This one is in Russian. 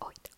Ой, да.